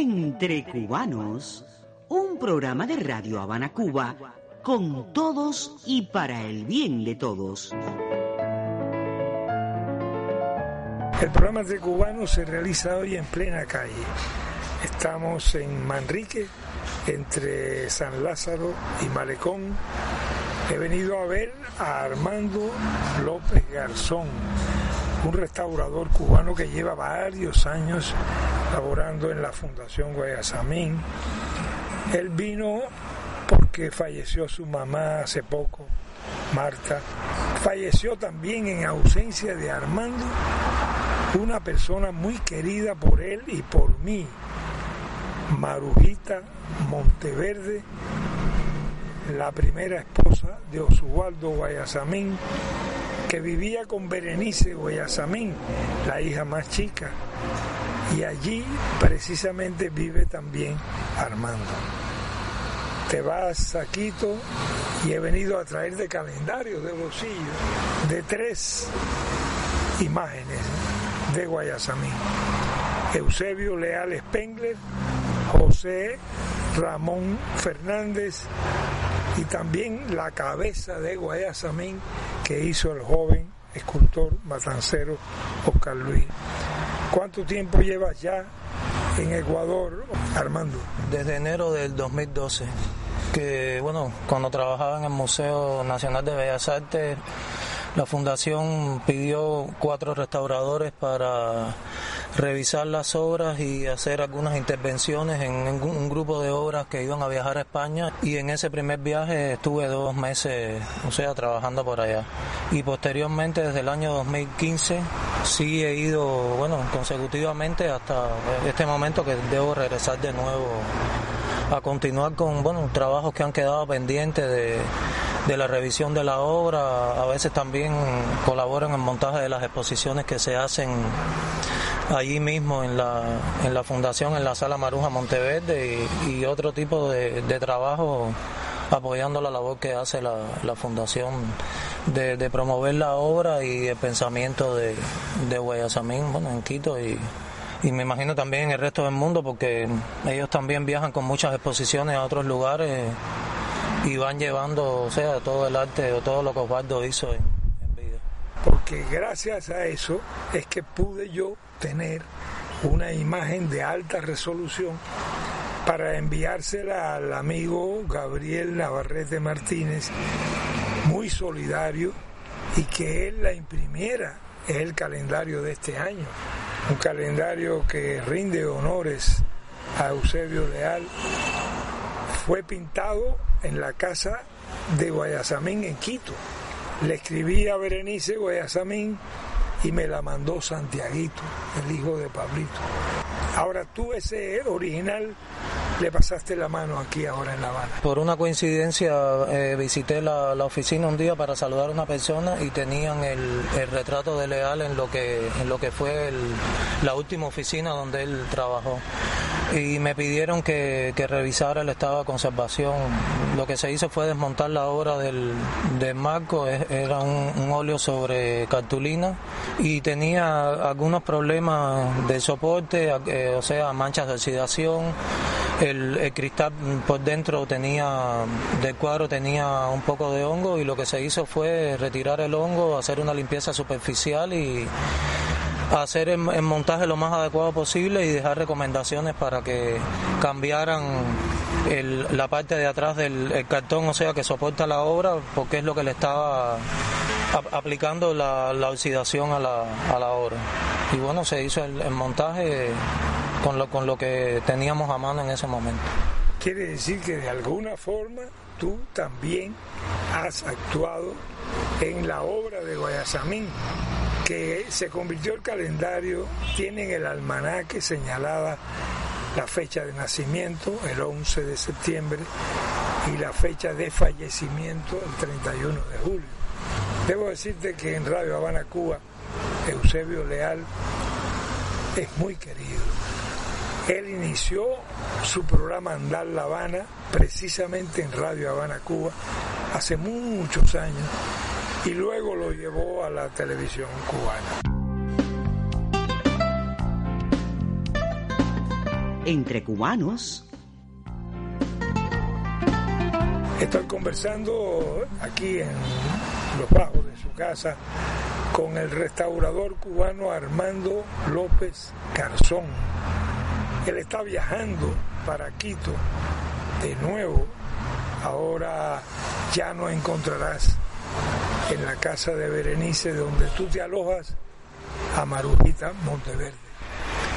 Entre Cubanos, un programa de Radio Habana Cuba con todos y para el bien de todos. El programa Entre Cubanos se realiza hoy en plena calle. Estamos en Manrique, entre San Lázaro y Malecón. He venido a ver a Armando López Garzón, un restaurador cubano que lleva varios años laborando en la Fundación Guayasamín. Él vino porque falleció su mamá hace poco, Marta. Falleció también en ausencia de Armando, una persona muy querida por él y por mí, Marujita Monteverde, la primera esposa de Oswaldo Guayasamín, que vivía con Berenice Guayasamín, la hija más chica, y allí precisamente vive también Armando. Te vas a Quito y he venido a traer de calendario de bolsillo de tres imágenes de Guayasamín. Eusebio Leal Spengler, José Ramón Fernández y también la cabeza de Guayasamín que hizo el joven escultor matancero Oscar Luis. ¿Cuánto tiempo llevas ya en Ecuador, Armando? Desde enero del 2012, que bueno, cuando trabajaba en el Museo Nacional de Bellas Artes, la fundación pidió cuatro restauradores para revisar las obras y hacer algunas intervenciones en un grupo de obras que iban a viajar a España y en ese primer viaje estuve dos meses, o sea, trabajando por allá. Y posteriormente, desde el año 2015, sí he ido, bueno, consecutivamente hasta este momento que debo regresar de nuevo a continuar con, bueno, trabajos que han quedado pendientes de de la revisión de la obra, a veces también colaboro en el montaje de las exposiciones que se hacen allí mismo en la, en la fundación, en la sala Maruja Monteverde y, otro tipo de, trabajo apoyando la labor que hace la, fundación de, promover la obra y el pensamiento de, de Guayasamín, bueno, en Quito y, y me imagino también en el resto del mundo porque ellos también viajan con muchas exposiciones a otros lugares y van llevando, o sea, todo el arte o todo lo que Osvaldo hizo en. Porque gracias a eso es que pude yo tener una imagen de alta resolución para enviársela al amigo Gabriel Navarrete Martínez, muy solidario, y que él la imprimiera. El calendario de este año, un calendario que rinde honores a Eusebio Leal. Fue pintado en la casa de Guayasamín en Quito. Le escribí a Berenice Guayasamín y me la mandó Santiaguito, el hijo de Pablito. Ahora tú ese original le pasaste la mano aquí ahora en La Habana. Por una coincidencia eh, visité la, oficina un día para saludar a una persona y tenían el, retrato de Leal en lo que, en lo que fue la última oficina donde él trabajó y me pidieron que, revisara el estado de conservación. Lo que se hizo fue desmontar la obra del, marco, era un, óleo sobre cartulina y tenía algunos problemas de soporte, eh, o sea, manchas de oxidación. El, el, cristal por dentro tenía, del cuadro tenía un poco de hongo y lo que se hizo fue retirar el hongo, hacer una limpieza superficial y hacer el, montaje lo más adecuado posible y dejar recomendaciones para que cambiaran la parte de atrás del cartón, o sea, que soporta la obra, porque es lo que le estaba aplicando la, oxidación a la, a la, obra. Y bueno, se hizo el, el montaje con lo, con lo que teníamos a mano en ese momento. Quiere decir que de alguna forma tú también has actuado en la obra de Guayasamín que se convirtió el calendario, tienen el almanaque señalada la fecha de nacimiento, el 11 de septiembre, y la fecha de fallecimiento, el 31 de julio. Debo decirte que en Radio Habana, Cuba, Eusebio Leal es muy querido. Él inició su programa Andar La Habana precisamente en Radio Habana, Cuba, hace muchos años y luego lo llevó a la televisión cubana. entre cubanos. Estoy conversando aquí en los bajos de su casa con el restaurador cubano Armando López Garzón. Él está viajando para Quito de nuevo. Ahora ya no encontrarás en la casa de Berenice donde tú te alojas a Marujita Monteverde.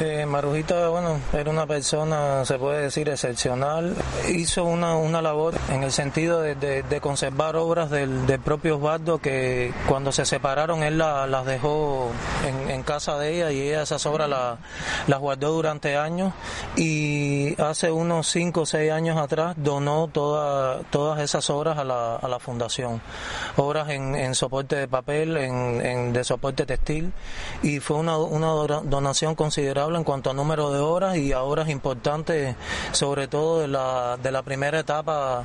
Eh, Marujita, bueno, era una persona, se puede decir, excepcional. Hizo una, una labor en el sentido de, conservar obras del, propio Osvaldo que cuando se separaron él las dejó en, casa de ella y ella esas obras las guardó durante años y hace unos 5 o 6 años atrás donó toda, todas esas obras a la, a la fundación. Obras en, soporte de papel, en, de soporte textil y fue una, una donación considerable en cuanto a número de horas y a horas importantes, sobre todo de la, de la primera etapa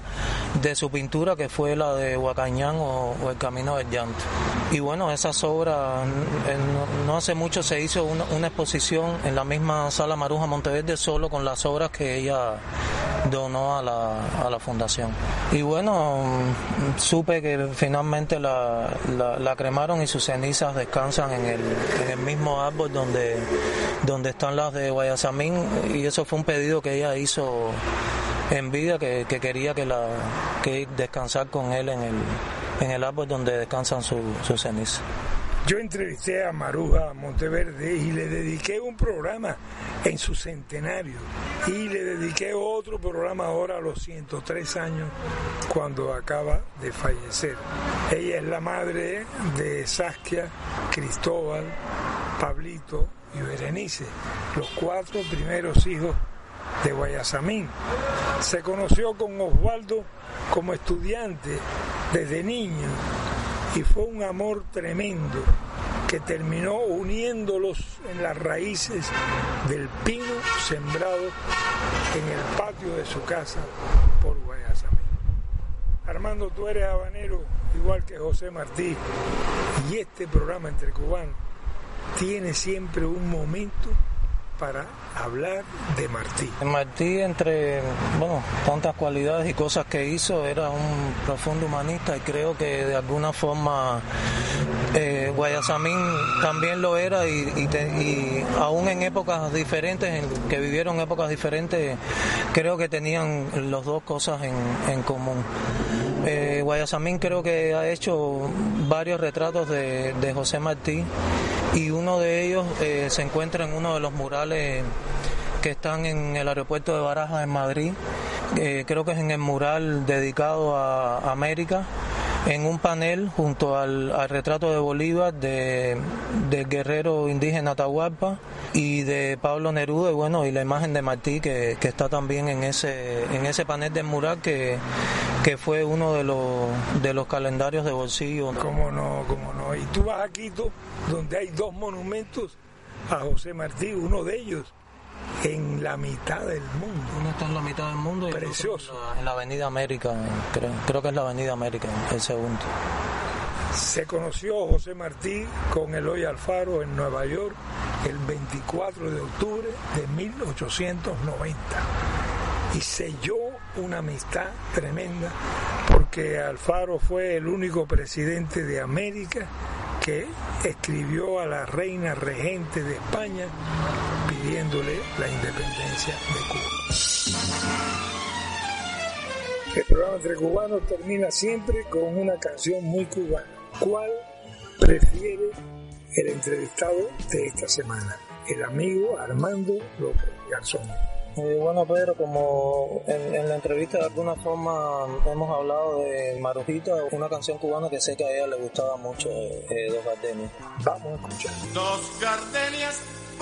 de su pintura, que fue la de Huacañán o, El Camino del Llanto. Y bueno, esas obras, no, hace mucho se hizo una, exposición en la misma sala Maruja Monteverde solo con las obras que ella donó a la, a la fundación. Y bueno, supe que finalmente la, la, cremaron y sus cenizas descansan en el, en el mismo árbol donde, donde están las de Guayasamín y eso fue un pedido que ella hizo en vida que, quería que la que descansar con él en el, en el árbol donde descansan sus su cenizas. Yo entrevisté a Maruja Monteverde y le dediqué un programa en su centenario y le dediqué otro programa ahora a los 103 años cuando acaba de fallecer. Ella es la madre de Saskia, Cristóbal, Pablito y Berenice, los cuatro primeros hijos de Guayasamín. Se conoció con Osvaldo como estudiante desde niño y fue un amor tremendo que terminó uniéndolos en las raíces del pino sembrado en el patio de su casa por Guayasamín. Armando, tú eres habanero igual que José Martí y este programa entre cubanos tiene siempre un momento para hablar de Martí. Martí, entre bueno, tantas cualidades y cosas que hizo, era un profundo humanista y creo que de alguna forma eh, Guayasamín también lo era y, aún en épocas diferentes, en que vivieron épocas diferentes, creo que tenían los dos cosas en común. Eh, Guayasamín creo que ha hecho varios retratos de, José Martí y uno de ellos eh, se encuentra en uno de los murales que están en el aeropuerto de Barajas en Madrid. Eh, creo que es en el mural dedicado a América en un panel junto al, retrato de Bolívar, de, del guerrero indígena Atahualpa y de Pablo Neruda y bueno y la imagen de Martí que, está también en ese en ese panel de mural que, que fue uno de los de los calendarios de bolsillo. Cómo no, cómo no. Y tú vas a Quito donde hay dos monumentos a José Martí, uno de ellos en la mitad del mundo. Uno está en la mitad del mundo y Precioso. En la, Avenida América, creo, creo que es la Avenida América, el segundo. Se conoció José Martí con Eloy Alfaro en Nueva York el 24 de octubre de 1890 y selló una amistad tremenda porque Alfaro fue el único presidente de América que escribió a la reina regente de España pidiéndole la independencia de Cuba. El programa Entre Cubanos termina siempre con una canción muy cubana. ¿Cuál prefiere el entrevistado de esta semana? El amigo Armando López Garzón. Eh, bueno, Pedro, como en, la entrevista de alguna forma hemos hablado de Marujita, una canción cubana que sé que a ella le gustaba mucho, eh, Dos Gardenias. Vamos a escuchar. Dos gardenias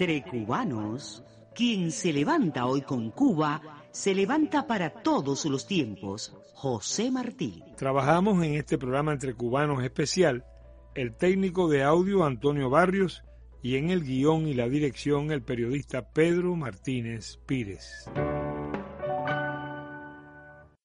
Entre cubanos, quien se levanta hoy con Cuba, se levanta para todos los tiempos. José Martí. Trabajamos en este programa Entre Cubanos especial el técnico de audio Antonio Barrios y en el guion y la dirección el periodista Pedro Martínez Pírez.